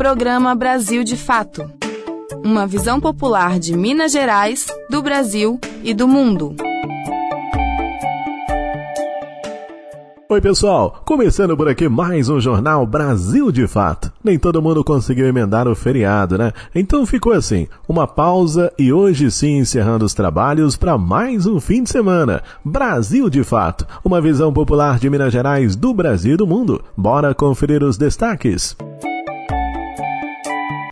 Programa Brasil de Fato. Uma visão popular de Minas Gerais, do Brasil e do mundo. Oi, pessoal! Começando por aqui mais um jornal Brasil de Fato. Nem todo mundo conseguiu emendar o feriado, né? Então ficou assim, uma pausa e hoje sim encerrando os trabalhos para mais um fim de semana. Brasil de Fato, uma visão popular de Minas Gerais, do Brasil e do mundo. Bora conferir os destaques.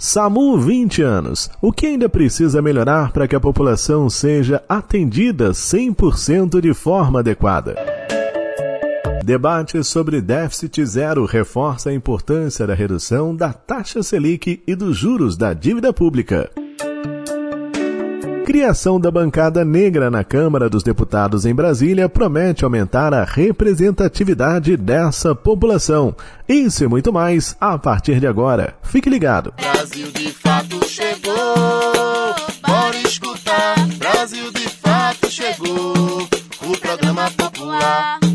SAMU 20 anos. O que ainda precisa melhorar para que a população seja atendida 100% de forma adequada? Debate sobre déficit zero reforça a importância da redução da taxa Selic e dos juros da dívida pública. Criação da bancada negra na Câmara dos Deputados em Brasília promete aumentar a representatividade dessa população. Isso e muito mais a partir de agora. Fique ligado. Brasil de fato chegou, bora escutar. Brasil de fato chegou, o programa popular.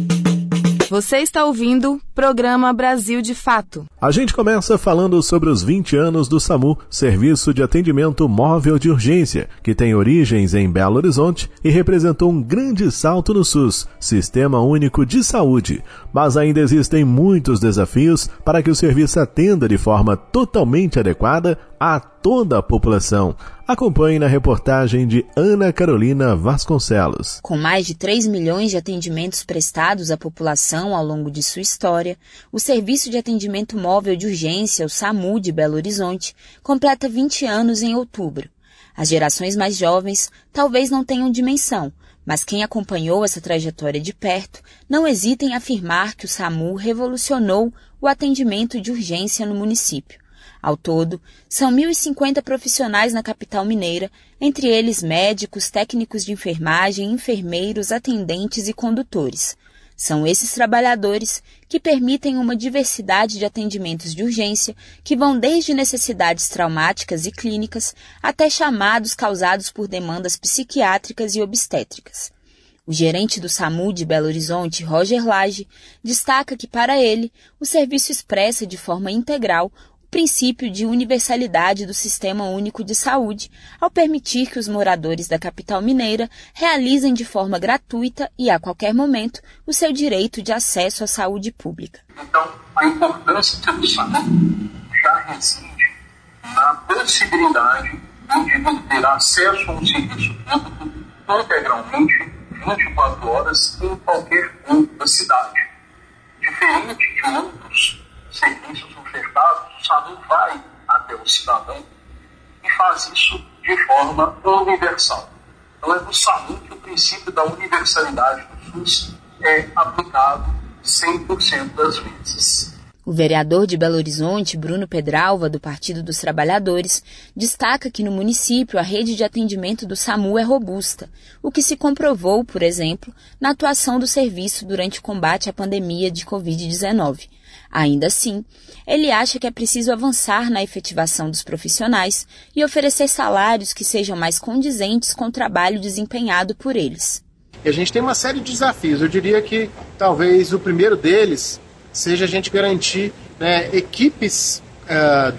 Você está ouvindo Programa Brasil de Fato. A gente começa falando sobre os 20 anos do SAMU, Serviço de Atendimento Móvel de Urgência, que tem origens em Belo Horizonte e representou um grande salto no SUS, Sistema Único de Saúde. Mas ainda existem muitos desafios para que o serviço atenda de forma totalmente adequada a toda a população. Acompanhe na reportagem de Ana Carolina Vasconcelos. Com mais de 3 milhões de atendimentos prestados à população ao longo de sua história, o Serviço de Atendimento Móvel de Urgência, o SAMU de Belo Horizonte, completa 20 anos em outubro. As gerações mais jovens talvez não tenham dimensão, mas quem acompanhou essa trajetória de perto não hesita em afirmar que o SAMU revolucionou o atendimento de urgência no município. Ao todo, são 1.050 profissionais na capital mineira, entre eles médicos, técnicos de enfermagem, enfermeiros, atendentes e condutores. São esses trabalhadores que permitem uma diversidade de atendimentos de urgência que vão desde necessidades traumáticas e clínicas até chamados causados por demandas psiquiátricas e obstétricas. O gerente do SAMU de Belo Horizonte, Roger Lage, destaca que, para ele, o serviço expressa de forma integral princípio de universalidade do Sistema Único de Saúde, ao permitir que os moradores da capital mineira realizem de forma gratuita e a qualquer momento o seu direito de acesso à saúde pública. Então, a importância SAMU já reside na possibilidade indivíduo ter acesso a um serviço público integralmente, 24 horas, em qualquer ponto da cidade. Diferente de outros serviços ofertados, o SAMU vai até o cidadão e faz isso de forma universal. Então é no SAMU que o princípio da universalidade do SUS é aplicado 100% das vezes. O vereador de Belo Horizonte, Bruno Pedralva, do Partido dos Trabalhadores, destaca que no município a rede de atendimento do SAMU é robusta, o que se comprovou, por exemplo, na atuação do serviço durante o combate à pandemia de Covid-19. Ainda assim, ele acha que é preciso avançar na efetivação dos profissionais e oferecer salários que sejam mais condizentes com o trabalho desempenhado por eles. A gente tem uma série de desafios. Eu diria que talvez o primeiro deles seja a gente garantir né, equipes uh,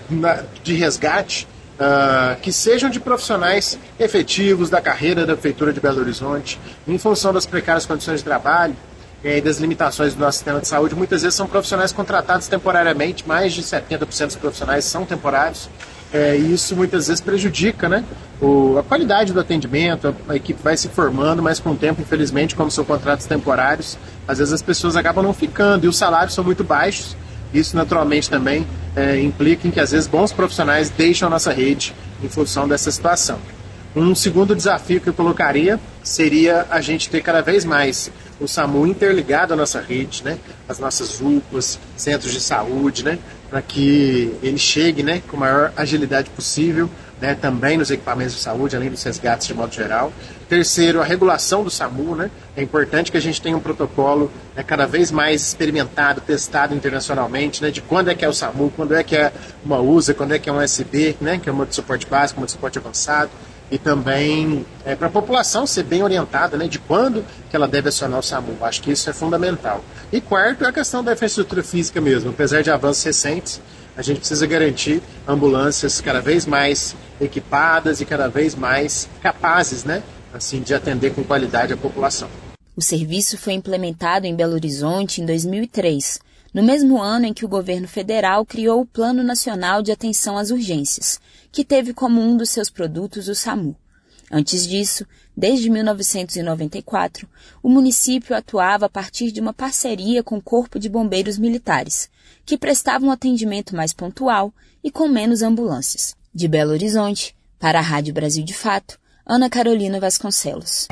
de resgate uh, que sejam de profissionais efetivos da carreira da Prefeitura de Belo Horizonte, em função das precárias condições de trabalho e das limitações do nosso sistema de saúde, muitas vezes são profissionais contratados temporariamente, mais de 70% dos profissionais são temporários, é, isso muitas vezes prejudica né, o, a qualidade do atendimento, a, a, equipe vai se formando, mas com o tempo, infelizmente, como são contratos temporários, às vezes as pessoas acabam não ficando e os salários são muito baixos. Isso naturalmente também é, implica em que às vezes bons profissionais deixam a nossa rede em função dessa situação. Um segundo desafio que eu colocaria seria a gente ter cada vez mais o SAMU interligado à nossa rede, né? As nossas UPAs, centros de saúde, né? Para que ele chegue, né? Com a maior agilidade possível, né? Também nos equipamentos de saúde, além dos resgates de modo geral. Terceiro, a regulação do SAMU, né? É importante que a gente tenha um protocolo né, cada vez mais experimentado, testado internacionalmente, né? De quando é que é o SAMU, quando é que é uma USA, quando é que é um USB, né? Que é uma de suporte básico, uma de suporte avançado e também é, para a população ser bem orientada né, de quando que ela deve acionar o SAMU. Acho que isso é fundamental. E quarto é a questão da infraestrutura física mesmo. Apesar de avanços recentes, a gente precisa garantir ambulâncias cada vez mais equipadas e cada vez mais capazes, né, assim, de atender com qualidade a população. O serviço foi implementado em Belo Horizonte em 2003, no mesmo ano em que o governo federal criou o Plano Nacional de Atenção às Urgências, que teve como um dos seus produtos o SAMU. Antes disso, desde 1994, o município atuava a partir de uma parceria com o Corpo de Bombeiros Militares, que prestavam um atendimento mais pontual e com menos ambulâncias. De Belo Horizonte, para a Rádio Brasil de Fato, Ana Carolina Vasconcelos.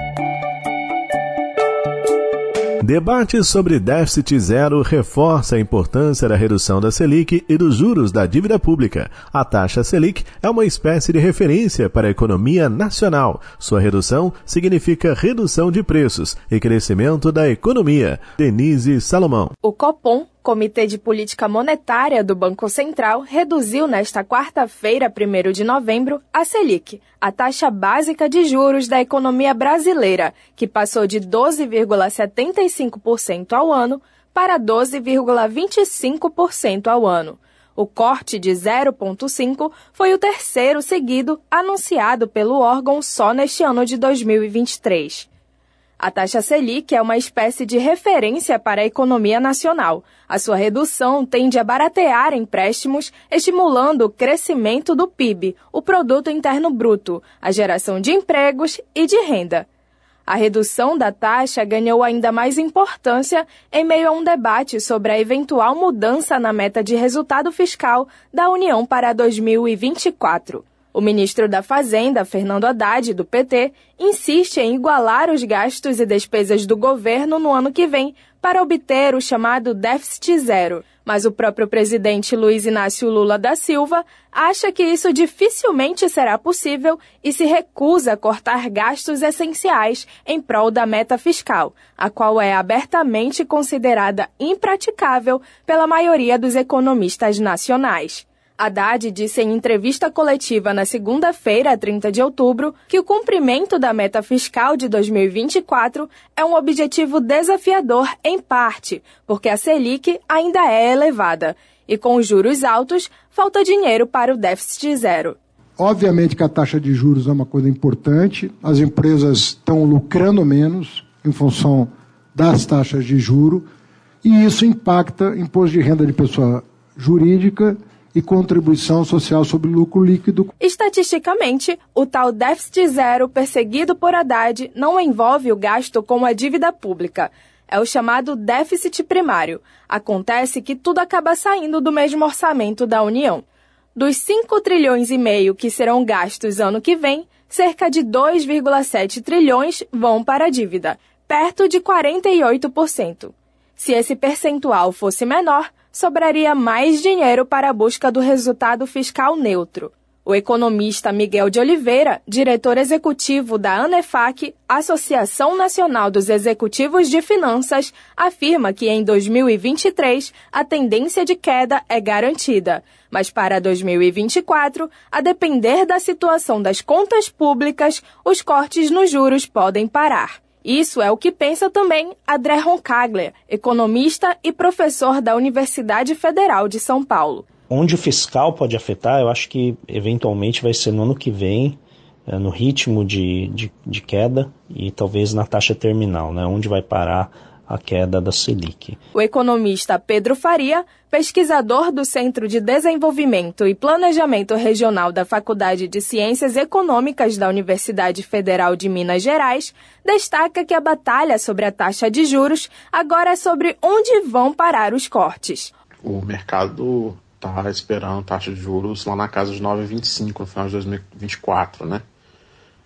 Debate sobre déficit zero reforça a importância da redução da Selic e dos juros da dívida pública. A taxa Selic é uma espécie de referência para a economia nacional. Sua redução significa redução de preços e crescimento da economia. Denise Salomão. O Copom Comitê de Política Monetária do Banco Central reduziu nesta quarta-feira, 1 de novembro, a Selic, a taxa básica de juros da economia brasileira, que passou de 12,75% ao ano para 12,25% ao ano. O corte de 0,5 foi o terceiro seguido anunciado pelo órgão só neste ano de 2023. A taxa Selic é uma espécie de referência para a economia nacional. A sua redução tende a baratear empréstimos, estimulando o crescimento do PIB, o Produto Interno Bruto, a geração de empregos e de renda. A redução da taxa ganhou ainda mais importância em meio a um debate sobre a eventual mudança na meta de resultado fiscal da União para 2024. O ministro da Fazenda, Fernando Haddad, do PT, insiste em igualar os gastos e despesas do governo no ano que vem para obter o chamado déficit zero. Mas o próprio presidente Luiz Inácio Lula da Silva acha que isso dificilmente será possível e se recusa a cortar gastos essenciais em prol da meta fiscal, a qual é abertamente considerada impraticável pela maioria dos economistas nacionais. Haddad disse em entrevista coletiva na segunda-feira, 30 de outubro, que o cumprimento da meta fiscal de 2024 é um objetivo desafiador em parte, porque a Selic ainda é elevada e com os juros altos, falta dinheiro para o déficit zero. Obviamente que a taxa de juros é uma coisa importante, as empresas estão lucrando menos em função das taxas de juro e isso impacta imposto de renda de pessoa jurídica e contribuição social sobre lucro líquido. Estatisticamente, o tal déficit zero perseguido por Haddad não envolve o gasto com a dívida pública. É o chamado déficit primário. Acontece que tudo acaba saindo do mesmo orçamento da União. Dos 5 trilhões e meio que serão gastos ano que vem, cerca de 2,7 trilhões vão para a dívida, perto de 48%. Se esse percentual fosse menor, sobraria mais dinheiro para a busca do resultado fiscal neutro. O economista Miguel de Oliveira, diretor executivo da ANEFAC, Associação Nacional dos Executivos de Finanças, afirma que em 2023 a tendência de queda é garantida, mas para 2024, a depender da situação das contas públicas, os cortes nos juros podem parar. Isso é o que pensa também André Roncaglia, economista e professor da Universidade Federal de São Paulo. Onde o fiscal pode afetar, eu acho que eventualmente vai ser no ano que vem, eh, no ritmo de, de, de queda e talvez na taxa terminal, né? onde vai parar a queda da Selic. O economista Pedro Faria, pesquisador do Centro de Desenvolvimento e Planejamento Regional da Faculdade de Ciências Econômicas da Universidade Federal de Minas Gerais, destaca que a batalha sobre a taxa de juros agora é sobre onde vão parar os cortes. O mercado está esperando taxa de juros lá na casa de 9,25 no final de 2024, né?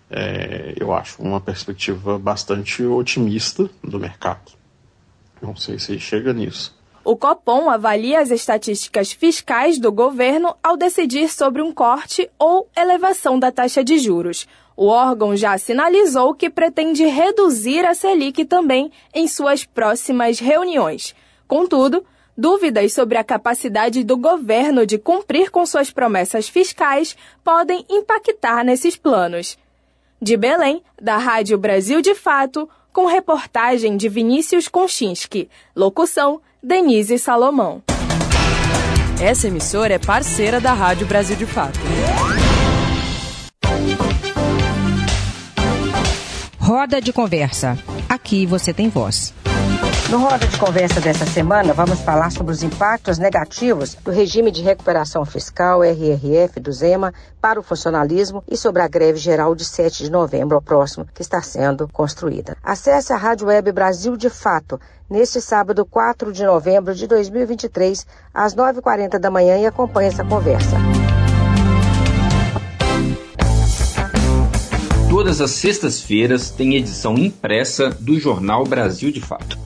É, eu acho uma perspectiva bastante otimista do mercado. Não sei se chega nisso. O Copom avalia as estatísticas fiscais do governo ao decidir sobre um corte ou elevação da taxa de juros. O órgão já sinalizou que pretende reduzir a Selic também em suas próximas reuniões. Contudo, dúvidas sobre a capacidade do governo de cumprir com suas promessas fiscais podem impactar nesses planos. De Belém, da Rádio Brasil de Fato, com reportagem de Vinícius Konchinski. Locução: Denise Salomão. Essa emissora é parceira da Rádio Brasil de Fato. Roda de conversa. Aqui você tem voz. No Roda de Conversa dessa semana, vamos falar sobre os impactos negativos do regime de recuperação fiscal RRF do Zema para o funcionalismo e sobre a greve geral de 7 de novembro ao próximo que está sendo construída. Acesse a Rádio Web Brasil de Fato neste sábado 4 de novembro de 2023, às 9h40 da manhã e acompanhe essa conversa. Todas as sextas-feiras tem edição impressa do Jornal Brasil de Fato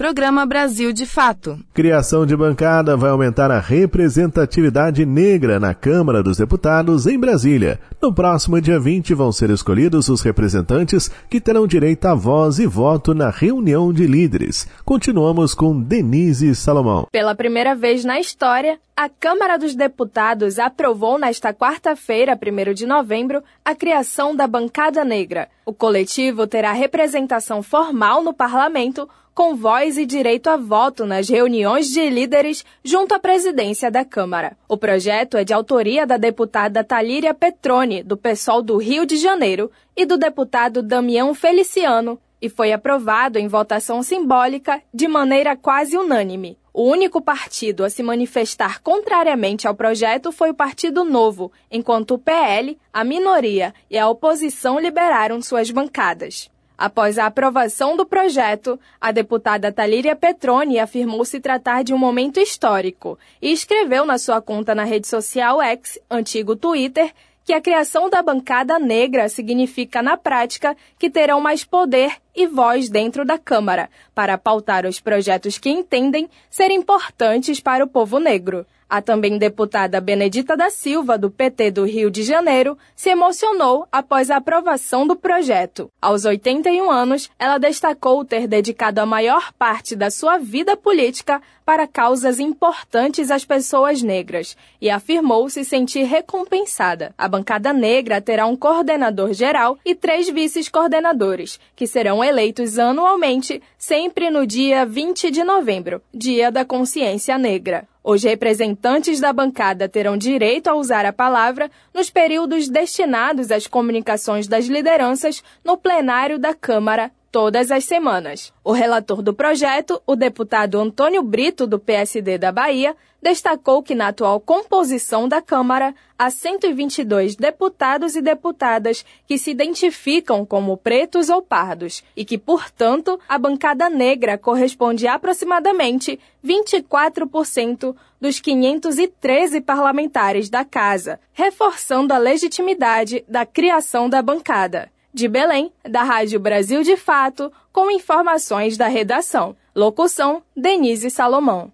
Programa Brasil de Fato. Criação de bancada vai aumentar a representatividade negra na Câmara dos Deputados em Brasília. No próximo dia 20 vão ser escolhidos os representantes que terão direito a voz e voto na reunião de líderes. Continuamos com Denise Salomão. Pela primeira vez na história, a Câmara dos Deputados aprovou nesta quarta-feira, 1 de novembro, a criação da Bancada Negra. O coletivo terá representação formal no parlamento com voz e direito a voto nas reuniões de líderes junto à presidência da Câmara. O projeto é de autoria da deputada Talíria Petroni, do PSOL do Rio de Janeiro, e do deputado Damião Feliciano, e foi aprovado em votação simbólica de maneira quase unânime. O único partido a se manifestar contrariamente ao projeto foi o Partido Novo, enquanto o PL, a minoria e a oposição liberaram suas bancadas. Após a aprovação do projeto, a deputada Talíria Petroni afirmou se tratar de um momento histórico e escreveu na sua conta na rede social X, antigo Twitter, que a criação da bancada negra significa, na prática, que terão mais poder e voz dentro da Câmara para pautar os projetos que entendem ser importantes para o povo negro. A também deputada Benedita da Silva, do PT do Rio de Janeiro, se emocionou após a aprovação do projeto. Aos 81 anos, ela destacou ter dedicado a maior parte da sua vida política para causas importantes às pessoas negras e afirmou se sentir recompensada. A bancada negra terá um coordenador geral e três vices-coordenadores, que serão eleitos anualmente, sempre no dia 20 de novembro, Dia da Consciência Negra. Os representantes da bancada terão direito a usar a palavra nos períodos destinados às comunicações das lideranças no plenário da Câmara todas as semanas. O relator do projeto, o deputado Antônio Brito, do PSD da Bahia, destacou que na atual composição da Câmara há 122 deputados e deputadas que se identificam como pretos ou pardos e que, portanto, a bancada negra corresponde a aproximadamente 24% dos 513 parlamentares da Casa, reforçando a legitimidade da criação da bancada. De Belém, da Rádio Brasil de Fato, com informações da redação. Locução: Denise Salomão.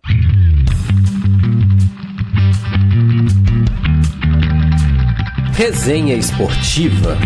Resenha Esportiva.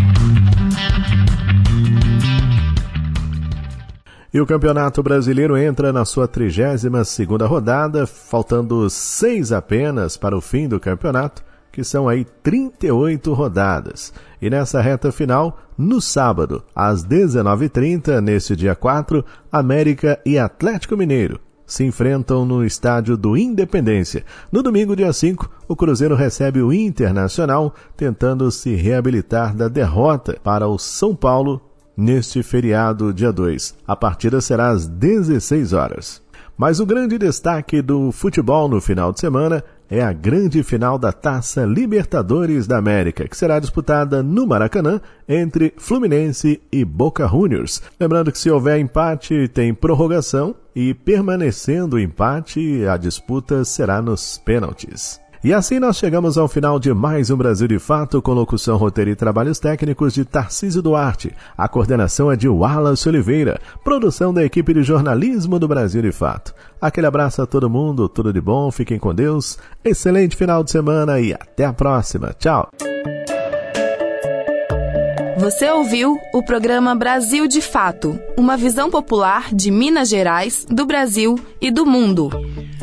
E o Campeonato Brasileiro entra na sua 32ª rodada, faltando seis apenas para o fim do campeonato, que são aí 38 rodadas. E nessa reta final, no sábado, às 19h30, nesse dia 4, América e Atlético Mineiro se enfrentam no estádio do Independência. No domingo, dia 5, o Cruzeiro recebe o Internacional, tentando se reabilitar da derrota para o São Paulo neste feriado, dia 2. A partida será às 16 horas. Mas o grande destaque do futebol no final de semana é a grande final da Taça Libertadores da América, que será disputada no Maracanã entre Fluminense e Boca Juniors. Lembrando que se houver empate, tem prorrogação e permanecendo o empate, a disputa será nos pênaltis. E assim nós chegamos ao final de mais um Brasil de Fato, com locução, roteiro e trabalhos técnicos de Tarcísio Duarte. A coordenação é de Wallace Oliveira, produção da equipe de jornalismo do Brasil de Fato. Aquele abraço a todo mundo, tudo de bom, fiquem com Deus, excelente final de semana e até a próxima. Tchau! Você ouviu o programa Brasil de Fato, uma visão popular de Minas Gerais, do Brasil e do mundo.